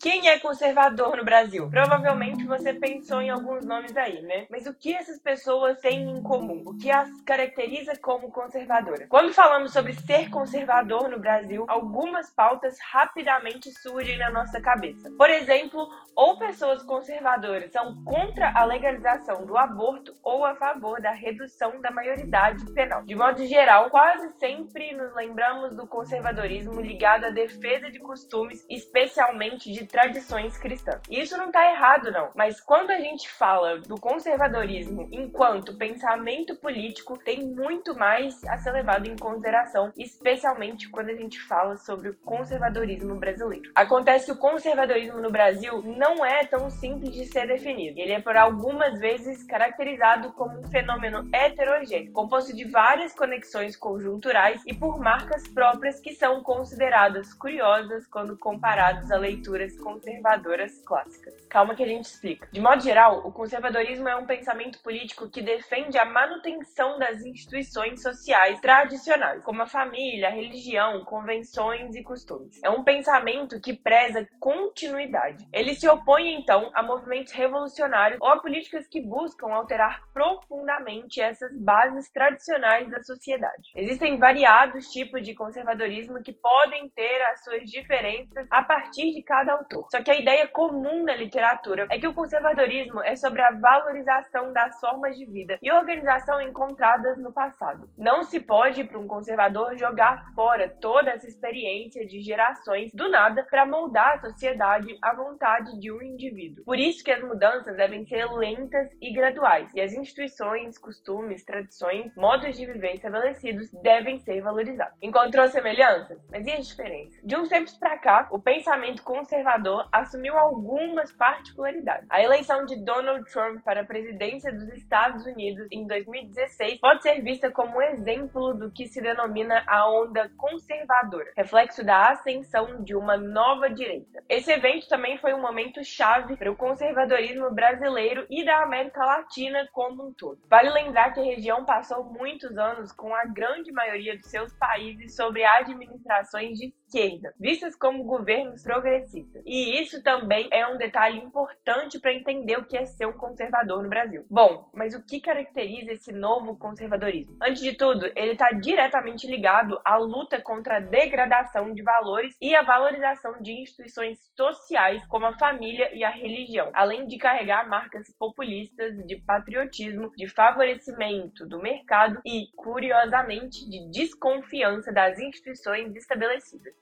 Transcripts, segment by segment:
Quem é conservador no Brasil? Provavelmente você pensou em alguns nomes aí, né? Mas o que essas pessoas têm em comum? O que as caracteriza como conservadoras? Quando falamos sobre ser conservador no Brasil, algumas pautas rapidamente surgem na nossa cabeça. Por exemplo, ou pessoas conservadoras são contra a legalização do aborto ou a favor da redução da maioridade penal. De modo geral, quase sempre nos lembramos do conservadorismo ligado à defesa de costumes, especialmente de tradições cristãs. E isso não tá errado, não. Mas quando a gente fala do conservadorismo enquanto pensamento político, tem muito mais a ser levado em consideração, especialmente quando a gente fala sobre o conservadorismo brasileiro. Acontece que o conservadorismo no Brasil não é tão simples de ser definido. Ele é por algumas vezes caracterizado como um fenômeno heterogêneo, composto de várias conexões conjunturais e por marcas próprias que são consideradas curiosas quando comparadas a leituras conservadoras clássicas. Calma que a gente explica. De modo geral, o conservadorismo é um pensamento político que defende a manutenção das instituições sociais tradicionais, como a família, a religião, convenções e costumes. É um pensamento que preza continuidade. Ele se opõe, então, a movimentos revolucionários ou a políticas que buscam alterar profundamente essas bases tradicionais da sociedade. Existem variados tipos de conservadorismo que podem ter as suas diferenças a partir de cada autor. Só que a ideia comum na literatura é que o conservadorismo é sobre a valorização das formas de vida e organização encontradas no passado. Não se pode, para um conservador, jogar fora toda essa experiência de gerações do nada para moldar a sociedade à vontade de um indivíduo. Por isso que as mudanças devem ser lentas e graduais, e as instituições, costumes, tradições, modos de viver estabelecidos devem ser valorizados. Encontrou semelhanças? Mas e as diferenças? De uns tempos para cá, o pensamento conservador assumiu algumas particularidades. A eleição de Donald Trump para a presidência dos Estados Unidos em 2016 pode ser vista como um exemplo do que se denomina a onda conservadora, reflexo da ascensão de uma nova direita. Esse evento também foi um momento chave para o conservadorismo brasileiro e da América Latina como um todo. Vale lembrar que a região passou muitos anos com a grande maioria dos seus países sobre administrações de esquerda, vistas como governos progressistas. E isso também é um detalhe importante para entender o que é ser um conservador no Brasil. Bom, mas o que caracteriza esse novo conservadorismo? Antes de tudo, ele está diretamente ligado à luta contra a degradação de valores e a valorização de instituições sociais como a família e a religião, além de carregar marcas populistas de patriotismo, de favorecimento do mercado e, curiosamente, de desconfiança das instituições estabelecidas.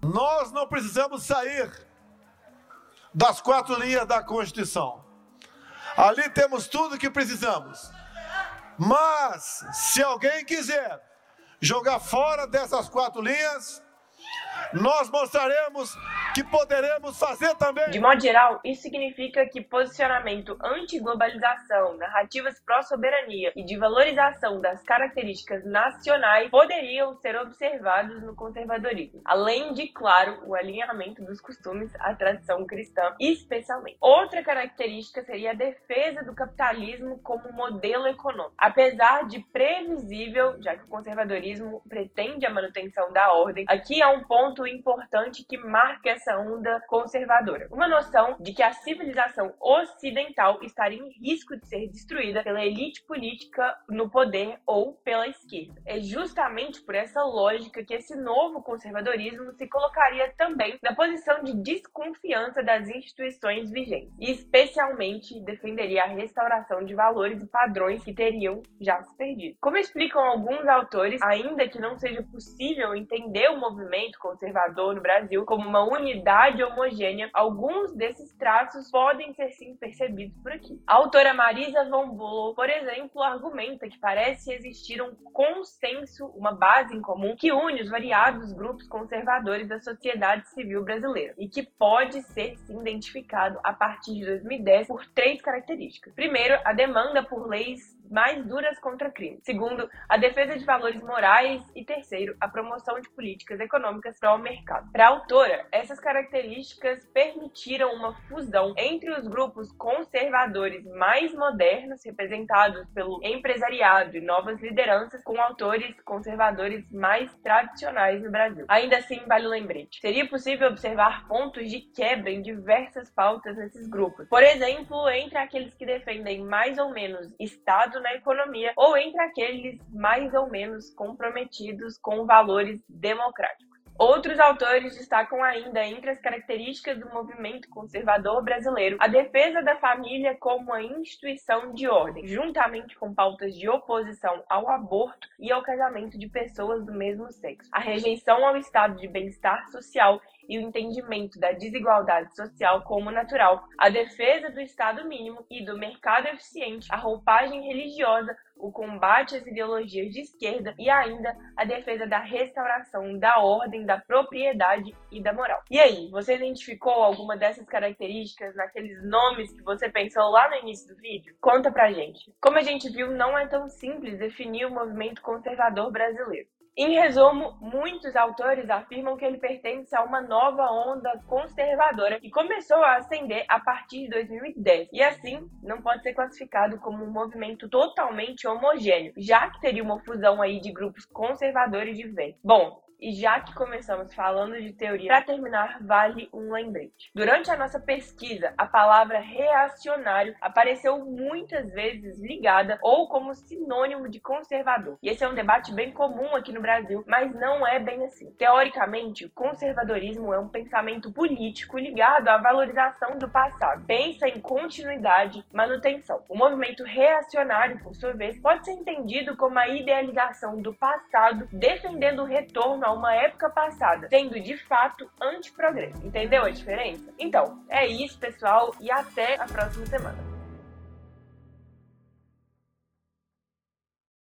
Nós não precisamos sair das quatro linhas da Constituição. Ali temos tudo que precisamos. Mas, se alguém quiser jogar fora dessas quatro linhas, nós mostraremos que poderemos fazer também. De modo geral, isso significa que posicionamento anti-globalização, narrativas pró-soberania e de valorização das características nacionais poderiam ser observados no conservadorismo, além de, claro, o alinhamento dos costumes à tradição cristã, especialmente. Outra característica seria a defesa do capitalismo como modelo econômico. Apesar de previsível, já que o conservadorismo pretende a manutenção da ordem, aqui há um ponto importante que marca essa onda conservadora. Uma noção de que a civilização ocidental estaria em risco de ser destruída pela elite política no poder ou pela esquerda. É justamente por essa lógica que esse novo conservadorismo se colocaria também na posição de desconfiança das instituições vigentes, e especialmente defenderia a restauração de valores e padrões que teriam já se perdido. Como explicam alguns autores, ainda que não seja possível entender o movimento conservador no Brasil como uma unidade homogênea, alguns desses traços podem ser sim percebidos por aqui. A autora Marisa von Bülow, por exemplo, argumenta que parece existir um consenso, uma base em comum que une os variados grupos conservadores da sociedade civil brasileira e que pode ser sim identificado a partir de 2010 por três características. Primeiro, a demanda por leis mais duras contra crime. Segundo, a defesa de valores morais. E terceiro, a promoção de políticas econômicas para o mercado. Para a autora, essas características permitiram uma fusão entre os grupos conservadores mais modernos, representados pelo empresariado e novas lideranças, com autores conservadores mais tradicionais no Brasil. Ainda assim, vale o lembrete. Seria possível observar pontos de quebra em diversas pautas nesses grupos. Por exemplo, entre aqueles que defendem mais ou menos Estado na economia ou entre aqueles mais ou menos comprometidos com valores democráticos. Outros autores destacam ainda entre as características do movimento conservador brasileiro a defesa da família como uma instituição de ordem, juntamente com pautas de oposição ao aborto e ao casamento de pessoas do mesmo sexo, a rejeição ao estado de bem-estar social e o entendimento da desigualdade social como natural, a defesa do Estado mínimo e do mercado eficiente, a roupagem religiosa, o combate às ideologias de esquerda e ainda a defesa da restauração da ordem, da propriedade e da moral. E aí, você identificou alguma dessas características naqueles nomes que você pensou lá no início do vídeo? Conta pra gente. Como a gente viu, não é tão simples definir o movimento conservador brasileiro. Em resumo, muitos autores afirmam que ele pertence a uma nova onda conservadora que começou a ascender a partir de 2010 e assim não pode ser classificado como um movimento totalmente homogêneo, já que teria uma fusão aí de grupos conservadores diversos. Bom, e já que começamos falando de teoria, para terminar, vale um lembrete. Durante a nossa pesquisa, a palavra reacionário apareceu muitas vezes ligada ou como sinônimo de conservador. E esse é um debate bem comum aqui no Brasil, mas não é bem assim. Teoricamente, o conservadorismo é um pensamento político ligado à valorização do passado. Pensa em continuidade, manutenção. O movimento reacionário, por sua vez, pode ser entendido como a idealização do passado, defendendo o retorno a uma época passada, sendo de fato anti-progresso. Entendeu a diferença? Então, é isso, pessoal, e até a próxima semana.